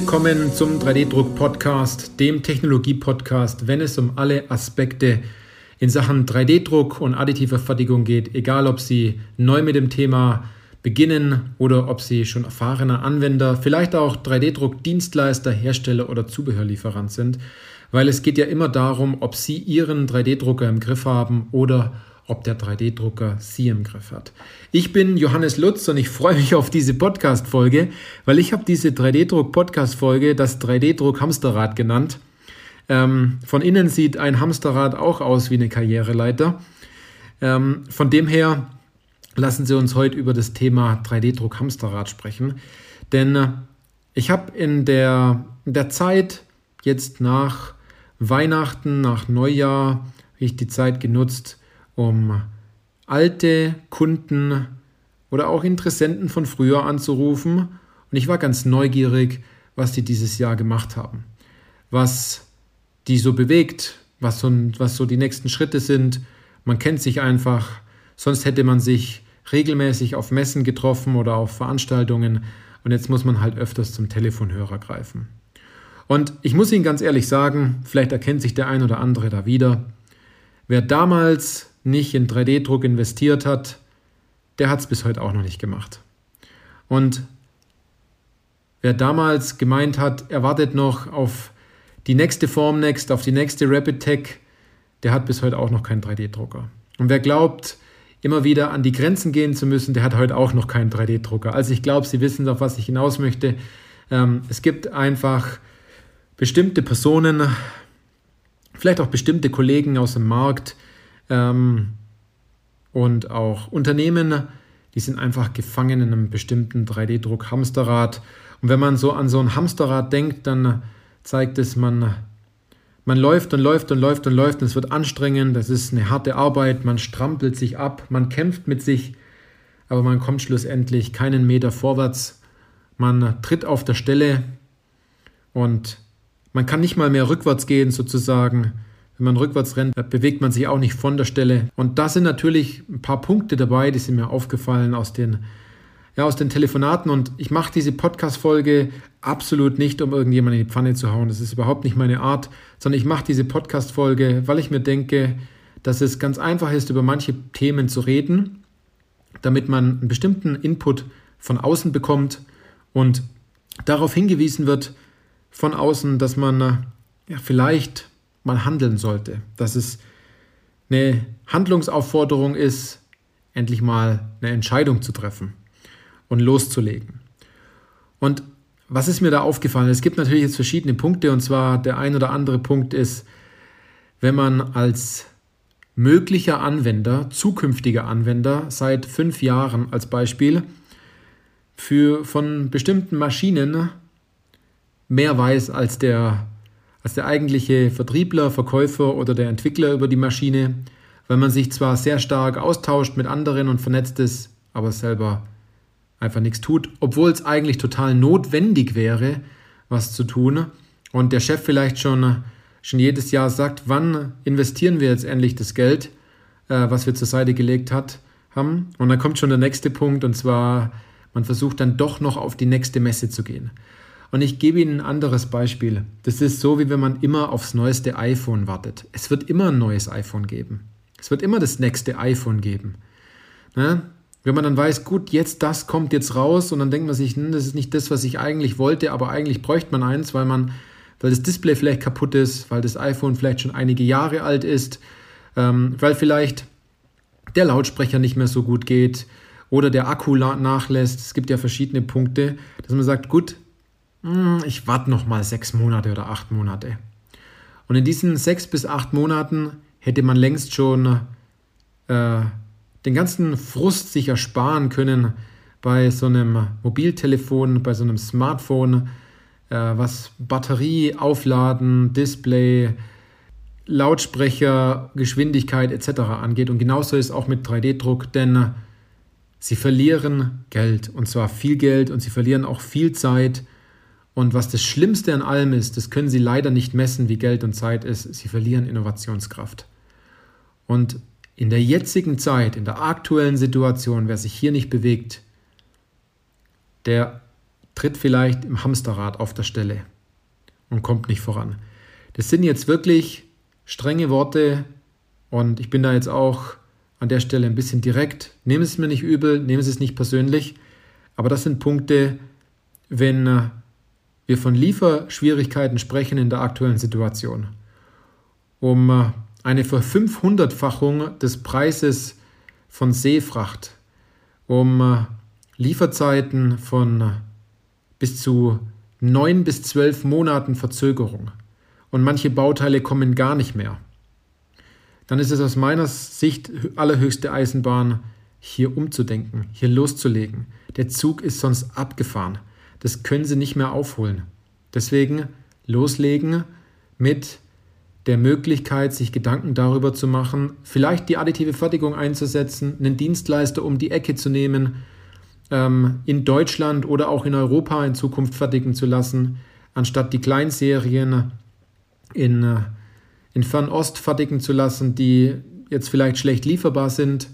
Willkommen zum 3D-Druck-Podcast, dem Technologie-Podcast, wenn es um alle Aspekte in Sachen 3D-Druck und additiver Fertigung geht, egal ob Sie neu mit dem Thema beginnen oder ob Sie schon erfahrener Anwender, vielleicht auch 3D-Druck-Dienstleister, Hersteller oder Zubehörlieferant sind, weil es geht ja immer darum, ob Sie Ihren 3D-Drucker im Griff haben oder ob der 3D-Drucker Sie im Griff hat. Ich bin Johannes Lutz und ich freue mich auf diese Podcast-Folge, weil ich habe diese 3D-Druck-Podcast-Folge das 3D-Druck-Hamsterrad genannt. Ähm, von innen sieht ein Hamsterrad auch aus wie eine Karriereleiter. Ähm, von dem her lassen Sie uns heute über das Thema 3D-Druck-Hamsterrad sprechen. Denn äh, ich habe in der, in der Zeit jetzt nach Weihnachten, nach Neujahr, ich die Zeit genutzt, um alte Kunden oder auch Interessenten von früher anzurufen. Und ich war ganz neugierig, was die dieses Jahr gemacht haben. Was die so bewegt, was so, was so die nächsten Schritte sind. Man kennt sich einfach, sonst hätte man sich regelmäßig auf Messen getroffen oder auf Veranstaltungen und jetzt muss man halt öfters zum Telefonhörer greifen. Und ich muss Ihnen ganz ehrlich sagen, vielleicht erkennt sich der ein oder andere da wieder. Wer damals nicht in 3D-Druck investiert hat, der hat es bis heute auch noch nicht gemacht. Und wer damals gemeint hat, er wartet noch auf die nächste Formnext, auf die nächste Rapid Tech, der hat bis heute auch noch keinen 3D-Drucker. Und wer glaubt, immer wieder an die Grenzen gehen zu müssen, der hat heute auch noch keinen 3D-Drucker. Also ich glaube, Sie wissen, auf was ich hinaus möchte. Ähm, es gibt einfach bestimmte Personen, vielleicht auch bestimmte Kollegen aus dem Markt, ähm, und auch Unternehmen, die sind einfach gefangen in einem bestimmten 3D-Druck-Hamsterrad. Und wenn man so an so ein Hamsterrad denkt, dann zeigt es, man, man läuft und läuft und läuft und läuft und es wird anstrengend, das ist eine harte Arbeit, man strampelt sich ab, man kämpft mit sich, aber man kommt schlussendlich keinen Meter vorwärts. Man tritt auf der Stelle und man kann nicht mal mehr rückwärts gehen sozusagen. Wenn man rückwärts rennt, bewegt man sich auch nicht von der Stelle. Und da sind natürlich ein paar Punkte dabei, die sind mir aufgefallen aus den, ja, aus den Telefonaten. Und ich mache diese Podcast-Folge absolut nicht, um irgendjemanden in die Pfanne zu hauen. Das ist überhaupt nicht meine Art, sondern ich mache diese Podcast-Folge, weil ich mir denke, dass es ganz einfach ist, über manche Themen zu reden, damit man einen bestimmten Input von außen bekommt und darauf hingewiesen wird von außen, dass man ja, vielleicht mal handeln sollte. Dass es eine Handlungsaufforderung ist, endlich mal eine Entscheidung zu treffen und loszulegen. Und was ist mir da aufgefallen? Es gibt natürlich jetzt verschiedene Punkte und zwar der ein oder andere Punkt ist, wenn man als möglicher Anwender, zukünftiger Anwender seit fünf Jahren als Beispiel für von bestimmten Maschinen mehr weiß als der als der eigentliche Vertriebler, Verkäufer oder der Entwickler über die Maschine, weil man sich zwar sehr stark austauscht mit anderen und vernetzt ist, aber selber einfach nichts tut, obwohl es eigentlich total notwendig wäre, was zu tun. Und der Chef vielleicht schon, schon jedes Jahr sagt, wann investieren wir jetzt endlich das Geld, äh, was wir zur Seite gelegt hat, haben. Und dann kommt schon der nächste Punkt, und zwar, man versucht dann doch noch auf die nächste Messe zu gehen. Und ich gebe Ihnen ein anderes Beispiel. Das ist so, wie wenn man immer aufs neueste iPhone wartet. Es wird immer ein neues iPhone geben. Es wird immer das nächste iPhone geben. Ne? Wenn man dann weiß, gut, jetzt das kommt jetzt raus und dann denkt man sich, hm, das ist nicht das, was ich eigentlich wollte, aber eigentlich bräuchte man eins, weil man, weil das Display vielleicht kaputt ist, weil das iPhone vielleicht schon einige Jahre alt ist, ähm, weil vielleicht der Lautsprecher nicht mehr so gut geht oder der Akku nachlässt. Es gibt ja verschiedene Punkte, dass man sagt, gut, ich warte noch mal sechs Monate oder acht Monate. Und in diesen sechs bis acht Monaten hätte man längst schon äh, den ganzen Frust sich ersparen können bei so einem Mobiltelefon, bei so einem Smartphone, äh, was Batterie, Aufladen, Display, Lautsprecher, Geschwindigkeit etc. angeht. Und genauso ist es auch mit 3D-Druck, denn sie verlieren Geld und zwar viel Geld und sie verlieren auch viel Zeit und was das Schlimmste an allem ist, das können sie leider nicht messen, wie Geld und Zeit ist, sie verlieren Innovationskraft. Und in der jetzigen Zeit, in der aktuellen Situation, wer sich hier nicht bewegt, der tritt vielleicht im Hamsterrad auf der Stelle und kommt nicht voran. Das sind jetzt wirklich strenge Worte und ich bin da jetzt auch an der Stelle ein bisschen direkt. Nehmen Sie es mir nicht übel, nehmen Sie es nicht persönlich, aber das sind Punkte, wenn äh, wir von Lieferschwierigkeiten sprechen in der aktuellen Situation. Um äh, eine Verfünfhundertfachung des Preises von Seefracht, um äh, Lieferzeiten von bis zu neun bis zwölf Monaten Verzögerung und manche Bauteile kommen gar nicht mehr, dann ist es aus meiner Sicht allerhöchste Eisenbahn, hier umzudenken, hier loszulegen. Der Zug ist sonst abgefahren. Das können Sie nicht mehr aufholen. Deswegen loslegen mit der Möglichkeit, sich Gedanken darüber zu machen, vielleicht die additive Fertigung einzusetzen, einen Dienstleister um die Ecke zu nehmen, ähm, in Deutschland oder auch in Europa in Zukunft fertigen zu lassen, anstatt die Kleinserien in, äh, in Fernost fertigen zu lassen, die jetzt vielleicht schlecht lieferbar sind.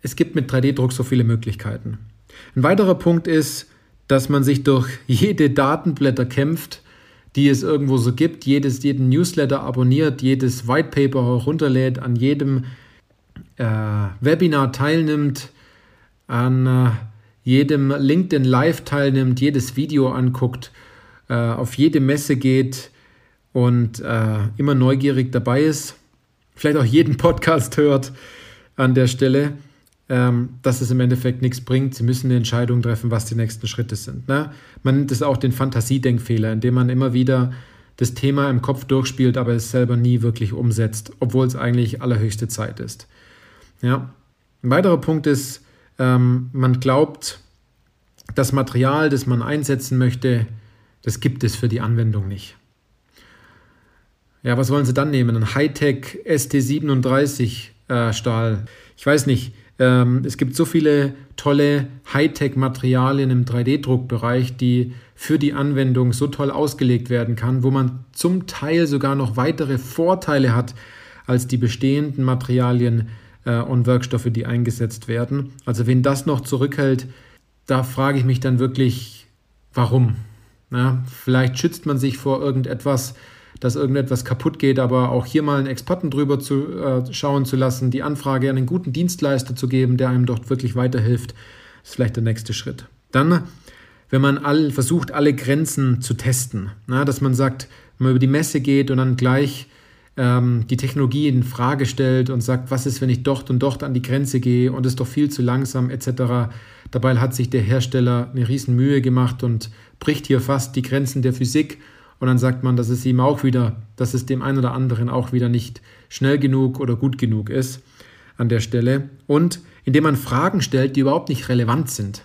Es gibt mit 3D-Druck so viele Möglichkeiten. Ein weiterer Punkt ist, dass man sich durch jede Datenblätter kämpft, die es irgendwo so gibt, jedes, jeden Newsletter abonniert, jedes Whitepaper herunterlädt, an jedem äh, Webinar teilnimmt, an äh, jedem LinkedIn Live teilnimmt, jedes Video anguckt, äh, auf jede Messe geht und äh, immer neugierig dabei ist, vielleicht auch jeden Podcast hört an der Stelle, ähm, dass es im Endeffekt nichts bringt. Sie müssen eine Entscheidung treffen, was die nächsten Schritte sind. Ne? Man nennt es auch den Fantasiedenkfehler, indem man immer wieder das Thema im Kopf durchspielt, aber es selber nie wirklich umsetzt, obwohl es eigentlich allerhöchste Zeit ist. Ja. Ein weiterer Punkt ist, ähm, man glaubt, das Material, das man einsetzen möchte, das gibt es für die Anwendung nicht. Ja, was wollen Sie dann nehmen? Ein Hightech ST37 äh, Stahl. Ich weiß nicht. Ähm, es gibt so viele tolle Hightech-Materialien im 3D-Druckbereich, die für die Anwendung so toll ausgelegt werden kann, wo man zum Teil sogar noch weitere Vorteile hat als die bestehenden Materialien äh, und Werkstoffe, die eingesetzt werden. Also wenn das noch zurückhält, da frage ich mich dann wirklich, warum? Ja, vielleicht schützt man sich vor irgendetwas, dass irgendetwas kaputt geht, aber auch hier mal einen Experten drüber zu äh, schauen zu lassen, die Anfrage an einen guten Dienstleister zu geben, der einem dort wirklich weiterhilft, ist vielleicht der nächste Schritt. Dann, wenn man all, versucht, alle Grenzen zu testen, na, dass man sagt, wenn man über die Messe geht und dann gleich ähm, die Technologie in Frage stellt und sagt, was ist, wenn ich dort und dort an die Grenze gehe und es ist doch viel zu langsam etc. Dabei hat sich der Hersteller eine riesen Mühe gemacht und bricht hier fast die Grenzen der Physik und dann sagt man, dass es ihm auch wieder, dass es dem einen oder anderen auch wieder nicht schnell genug oder gut genug ist an der Stelle und indem man Fragen stellt, die überhaupt nicht relevant sind.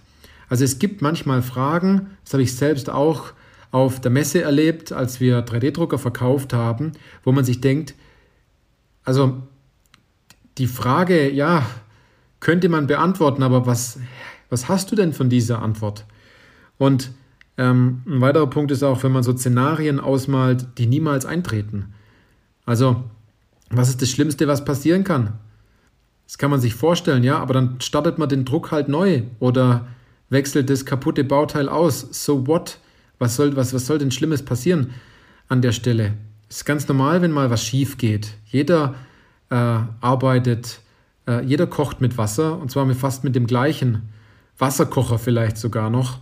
Also es gibt manchmal Fragen, das habe ich selbst auch auf der Messe erlebt, als wir 3D-Drucker verkauft haben, wo man sich denkt, also die Frage, ja, könnte man beantworten, aber was, was hast du denn von dieser Antwort? Und ähm, ein weiterer Punkt ist auch, wenn man so Szenarien ausmalt, die niemals eintreten. Also, was ist das Schlimmste, was passieren kann? Das kann man sich vorstellen, ja, aber dann startet man den Druck halt neu oder wechselt das kaputte Bauteil aus. So what? Was soll, was, was soll denn Schlimmes passieren an der Stelle? Es ist ganz normal, wenn mal was schief geht. Jeder äh, arbeitet, äh, jeder kocht mit Wasser und zwar fast mit dem gleichen Wasserkocher vielleicht sogar noch.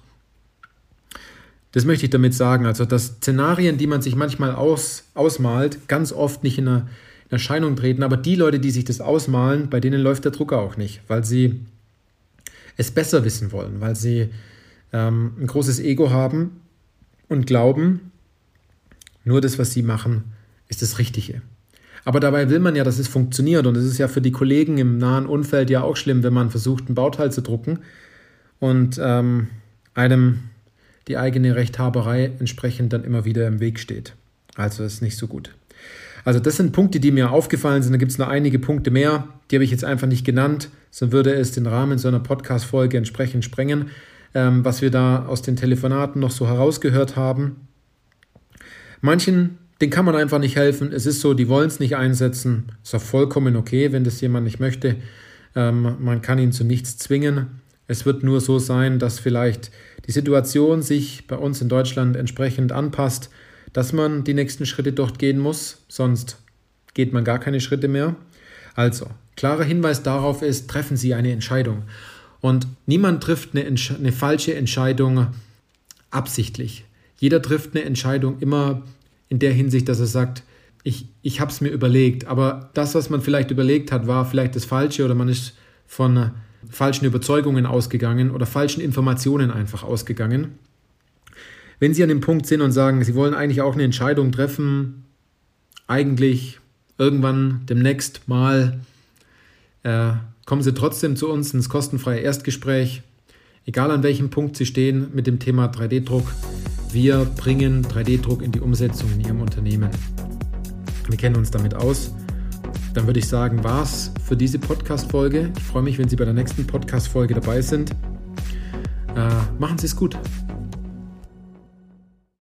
Das möchte ich damit sagen. Also, dass Szenarien, die man sich manchmal aus, ausmalt, ganz oft nicht in, eine, in Erscheinung treten. Aber die Leute, die sich das ausmalen, bei denen läuft der Drucker auch nicht, weil sie es besser wissen wollen, weil sie ähm, ein großes Ego haben und glauben, nur das, was sie machen, ist das Richtige. Aber dabei will man ja, dass es funktioniert. Und es ist ja für die Kollegen im nahen Umfeld ja auch schlimm, wenn man versucht, ein Bauteil zu drucken und ähm, einem die eigene Rechthaberei entsprechend dann immer wieder im Weg steht. Also ist nicht so gut. Also das sind Punkte, die mir aufgefallen sind. Da gibt es noch einige Punkte mehr, die habe ich jetzt einfach nicht genannt, sonst würde es den Rahmen so einer Podcast-Folge entsprechend sprengen, ähm, was wir da aus den Telefonaten noch so herausgehört haben. Manchen, den kann man einfach nicht helfen. Es ist so, die wollen es nicht einsetzen. Ist auch vollkommen okay, wenn das jemand nicht möchte. Ähm, man kann ihn zu nichts zwingen. Es wird nur so sein, dass vielleicht die Situation sich bei uns in Deutschland entsprechend anpasst, dass man die nächsten Schritte dort gehen muss, sonst geht man gar keine Schritte mehr. Also, klarer Hinweis darauf ist, treffen Sie eine Entscheidung. Und niemand trifft eine, eine falsche Entscheidung absichtlich. Jeder trifft eine Entscheidung immer in der Hinsicht, dass er sagt, ich, ich habe es mir überlegt, aber das, was man vielleicht überlegt hat, war vielleicht das Falsche oder man ist von falschen Überzeugungen ausgegangen oder falschen Informationen einfach ausgegangen. Wenn Sie an dem Punkt sind und sagen, Sie wollen eigentlich auch eine Entscheidung treffen, eigentlich irgendwann demnächst mal, äh, kommen Sie trotzdem zu uns ins kostenfreie Erstgespräch. Egal an welchem Punkt Sie stehen mit dem Thema 3D-Druck, wir bringen 3D-Druck in die Umsetzung in Ihrem Unternehmen. Wir kennen uns damit aus. Dann würde ich sagen, war's für diese Podcast-Folge. Ich freue mich, wenn Sie bei der nächsten Podcast-Folge dabei sind. Äh, machen Sie es gut.